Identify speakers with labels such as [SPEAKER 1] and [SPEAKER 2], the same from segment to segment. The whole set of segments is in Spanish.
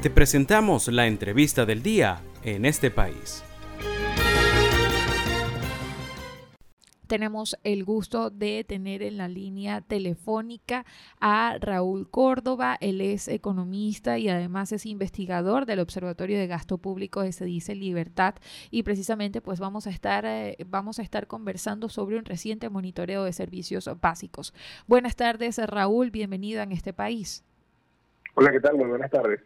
[SPEAKER 1] Te presentamos la entrevista del día en este país.
[SPEAKER 2] tenemos el gusto de tener en la línea telefónica a Raúl Córdoba. Él es economista y además es investigador del Observatorio de Gasto Público de Se dice Libertad y precisamente pues vamos a estar eh, vamos a estar conversando sobre un reciente monitoreo de servicios básicos. Buenas tardes, Raúl, bienvenido en este país.
[SPEAKER 3] Hola, ¿qué tal? Muy buenas tardes.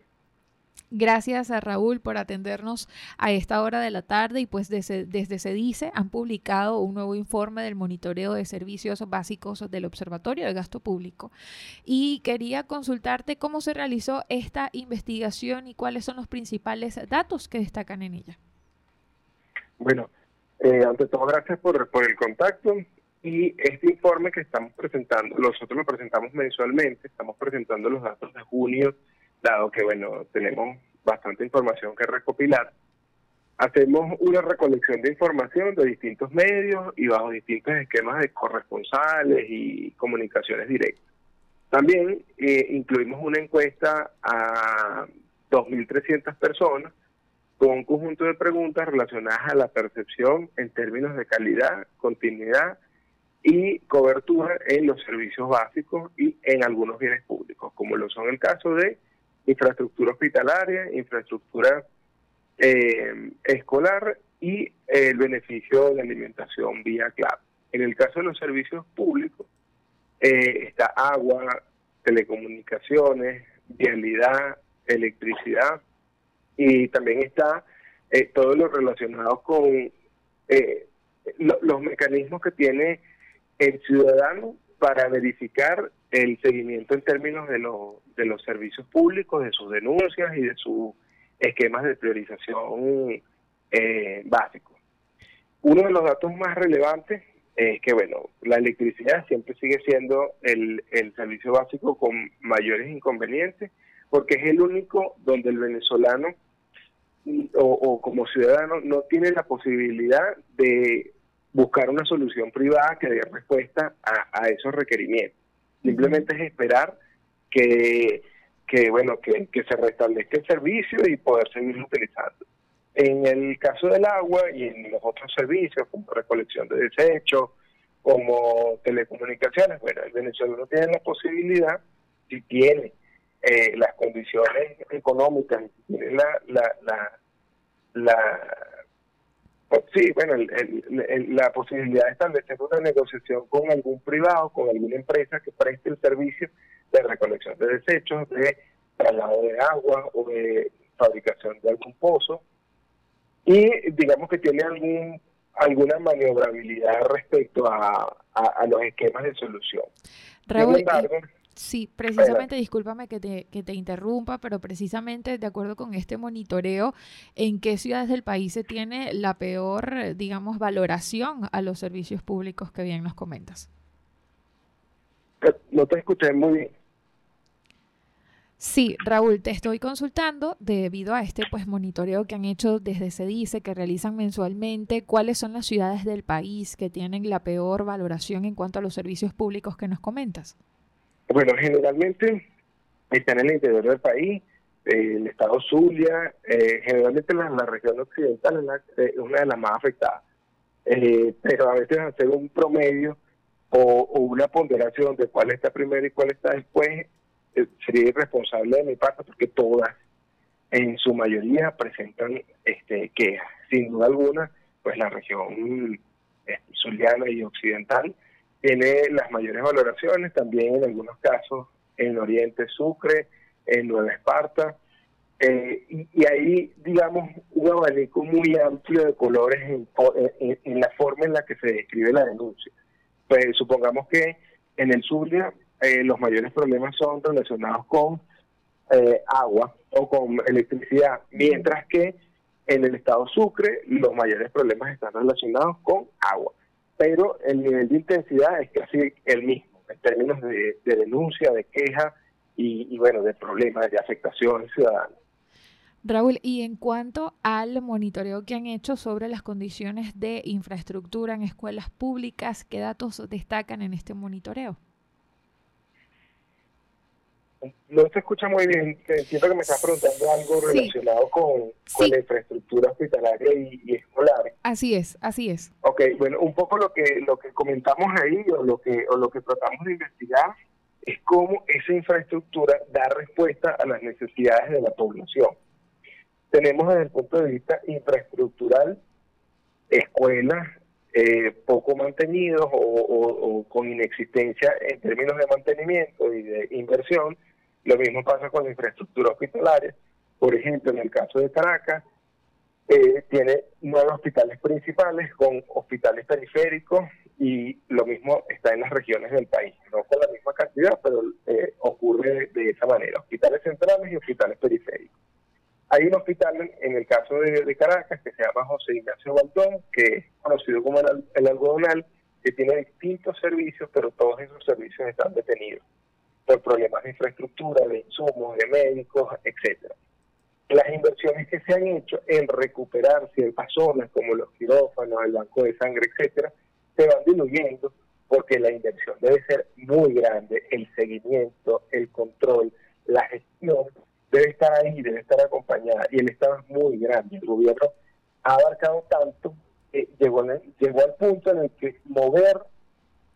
[SPEAKER 2] Gracias a Raúl por atendernos a esta hora de la tarde y pues desde, Se Dice han publicado un nuevo informe del monitoreo de servicios básicos del Observatorio de Gasto Público. Y quería consultarte cómo se realizó esta investigación y cuáles son los principales datos que destacan en ella.
[SPEAKER 3] Bueno, eh, ante todo gracias por, por el contacto y este informe que estamos presentando, nosotros lo presentamos mensualmente, estamos presentando los datos de junio dado que, bueno, tenemos bastante información que recopilar, hacemos una recolección de información de distintos medios y bajo distintos esquemas de corresponsales y comunicaciones directas. También eh, incluimos una encuesta a 2.300 personas con un conjunto de preguntas relacionadas a la percepción en términos de calidad, continuidad y cobertura en los servicios básicos y en algunos bienes públicos, como lo son el caso de infraestructura hospitalaria, infraestructura eh, escolar y el beneficio de alimentación vía CLAP. En el caso de los servicios públicos, eh, está agua, telecomunicaciones, vialidad, electricidad y también está eh, todo lo relacionado con los mecanismos que tiene el ciudadano para verificar el seguimiento en términos de, de los servicios públicos, de sus denuncias y de sus esquemas de priorización eh, básicos. Uno de los datos más relevantes es que, bueno, la electricidad siempre sigue siendo el, el servicio básico con mayores inconvenientes, porque es el único donde el venezolano o, como ciudadano no tiene la posibilidad de buscar una solución privada que dé respuesta a esos requerimientos. Simplemente es esperar que, que bueno, que, se restablezca el servicio y poder seguirlo utilizando. En el caso del agua y en los otros servicios, como recolección de desechos, como telecomunicaciones, bueno, el venezolano tiene la posibilidad, si tiene eh, las condiciones económicas, si tiene la, la, la, la sí, bueno, la posibilidad de establecer una negociación con algún privado, con alguna empresa que preste el servicio de recolección de desechos, de traslado de agua o de fabricación de algún pozo, y digamos que tiene algún alguna maniobrabilidad respecto a, los esquemas de solución.
[SPEAKER 2] Sí, precisamente, discúlpame que te, que te interrumpa, pero precisamente de acuerdo con este monitoreo, ¿en qué ciudades del país se tiene la peor, digamos, valoración a los servicios públicos que bien nos comentas?
[SPEAKER 3] No te escuché muy bien.
[SPEAKER 2] Sí, Raúl, te estoy consultando debido a este pues monitoreo que han hecho desde CEDICE, que realizan mensualmente, cuáles son las ciudades del país que tienen la peor valoración en cuanto a los servicios públicos que nos comentas.
[SPEAKER 3] Bueno, generalmente están en el interior del país, el estado Zulia, eh, generalmente la, región occidental es, una de las más afectadas. Eh, pero a veces hacer un promedio o, una ponderación de cuál está primero y cuál está después eh, sería irresponsable de mi parte porque todas en su mayoría presentan este quejas. Sin duda alguna, pues la región zuliana y occidental tiene las mayores valoraciones, también en algunos casos en Oriente Sucre, en Nueva Esparta, eh, y, ahí, digamos, un abanico muy amplio de colores en, la forma en la que se describe la denuncia. Pues supongamos que en el Zulia eh, los mayores problemas son relacionados con eh, agua o con electricidad, mientras que en el estado Sucre los mayores problemas están relacionados con agua pero el nivel de intensidad es casi el mismo en términos de, denuncia, de queja y, bueno, de problemas, de afectación ciudadana.
[SPEAKER 2] Raúl, y en cuanto al monitoreo que han hecho sobre las condiciones de infraestructura en escuelas públicas, ¿qué datos destacan en este monitoreo?
[SPEAKER 3] No se escucha muy bien. Entiendo que me estás preguntando algo relacionado con, la infraestructura hospitalaria y, escolar.
[SPEAKER 2] Así es, así es.
[SPEAKER 3] Ok, bueno, un poco lo que lo que comentamos ahí o lo que o lo que tratamos de investigar es cómo esa infraestructura da respuesta a las necesidades de la población. Tenemos desde el punto de vista infraestructural escuelas eh, poco mantenidos o, con inexistencia en términos de mantenimiento y de inversión. Lo mismo pasa con la infraestructura hospitalaria. Por ejemplo, en el caso de Caracas, eh, tiene nueve hospitales principales con hospitales periféricos y lo mismo está en las regiones del país, no con la misma cantidad, pero eh, ocurre de esa manera, hospitales centrales y hospitales periféricos. Hay un hospital en el caso de, Caracas que se llama José Ignacio Baltón, que es conocido como el, algodonal, que tiene distintos servicios, pero todos esos servicios están detenidos por problemas de infraestructura, de insumos, de médicos, etcétera. Las inversiones que se han hecho en recuperar ciertas zonas como los quirófanos, el banco de sangre, etcétera, se van diluyendo porque la inversión debe ser muy grande, el seguimiento, el control, la gestión debe estar ahí, debe estar acompañada. Y el Estado es muy grande. El gobierno ha abarcado tanto que llegó, llegó al punto en el que mover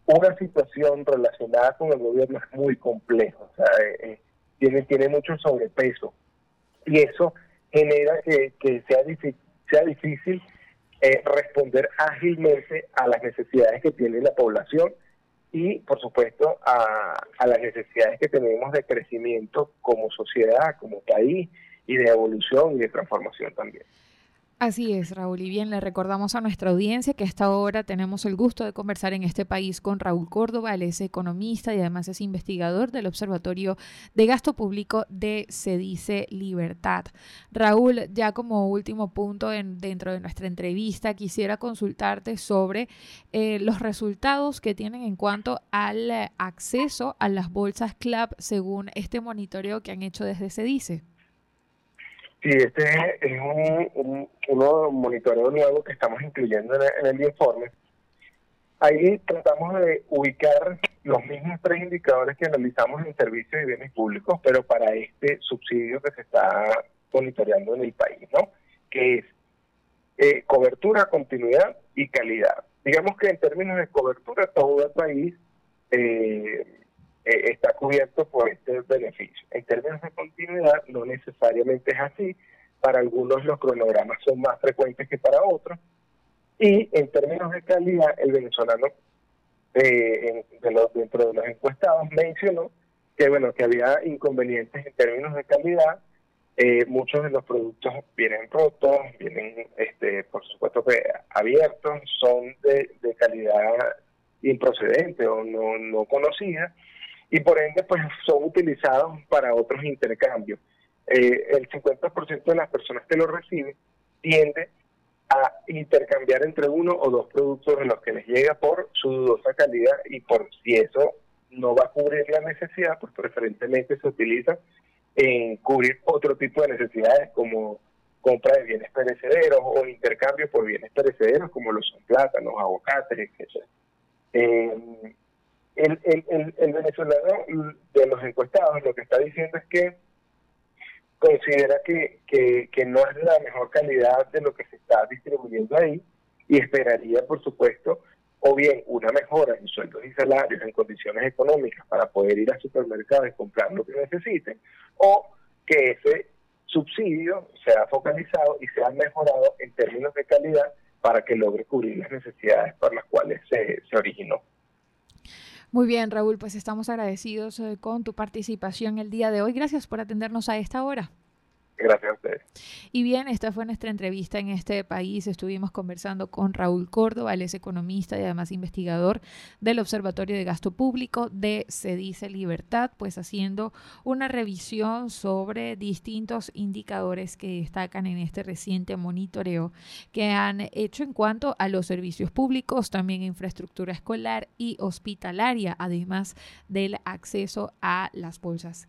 [SPEAKER 3] una situación relacionada con el gobierno es muy complejo. O sea, eh, eh, tiene, tiene mucho sobrepeso. Y eso genera que, sea, difícil, sea difícil eh, responder ágilmente a las necesidades que tiene la población y, por supuesto, a, las necesidades que tenemos de crecimiento como sociedad, como país, y de evolución y de transformación también.
[SPEAKER 2] Así es, Raúl. Y bien, le recordamos a nuestra audiencia que a esta hora tenemos el gusto de conversar en este país con Raúl Córdoba. Él es economista y además es investigador del Observatorio de Gasto Público de Se Dice Libertad. Raúl, ya como último punto dentro de nuestra entrevista, quisiera consultarte sobre eh, los resultados que tienen en cuanto al acceso a las bolsas CLAP según este monitoreo que han hecho desde Se Dice.
[SPEAKER 3] Sí, este es un, un, monitoreo nuevo que estamos incluyendo en el, informe. Ahí tratamos de ubicar los mismos tres indicadores que analizamos en servicios y bienes públicos, pero para este subsidio que se está monitoreando en el país, ¿no? Que es eh, cobertura, continuidad y calidad. Digamos que en términos de cobertura, todo el país eh, eh, está cubierto por este beneficio. En términos de continuidad, no necesariamente es así. Para algunos los cronogramas son más frecuentes que para otros. Y en términos de calidad, el venezolano, eh, de los, dentro de los encuestados, mencionó que bueno que había inconvenientes en términos de calidad. Eh, muchos de los productos vienen rotos, vienen, este, por supuesto, abiertos, son de, de calidad improcedente o no, no conocida y por ende pues son utilizados para otros intercambios. Eh, el 50% de las personas que lo reciben tiende a intercambiar entre uno o dos productos de los que les llega por su dudosa calidad y por si eso no va a cubrir la necesidad, pues preferentemente se utiliza en cubrir otro tipo de necesidades como compra de bienes perecederos o intercambio por bienes perecederos como los son plátanos, aguacates, etc. el, el, el, venezolano de los encuestados lo que está diciendo es que considera que, no es la mejor calidad de lo que se está distribuyendo ahí y esperaría, por supuesto, o bien una mejora en sueldos y salarios, en condiciones económicas para poder ir al supermercado y comprar lo que necesiten, o que ese subsidio sea focalizado y sea mejorado en términos de calidad para que logre cubrir las necesidades por las cuales se originó.
[SPEAKER 2] Muy bien, Raúl, pues estamos agradecidos eh, con tu participación el día de hoy. Gracias por atendernos a esta hora.
[SPEAKER 3] Gracias a ustedes.
[SPEAKER 2] Y bien, esta fue nuestra entrevista en este país. Estuvimos conversando con Raúl Córdoba, él es economista y además investigador del Observatorio de Gasto Público de Se Dice Libertad, pues haciendo una revisión sobre distintos indicadores que destacan en este reciente monitoreo que han hecho en cuanto a los servicios públicos, también infraestructura escolar y hospitalaria, además del acceso a las bolsas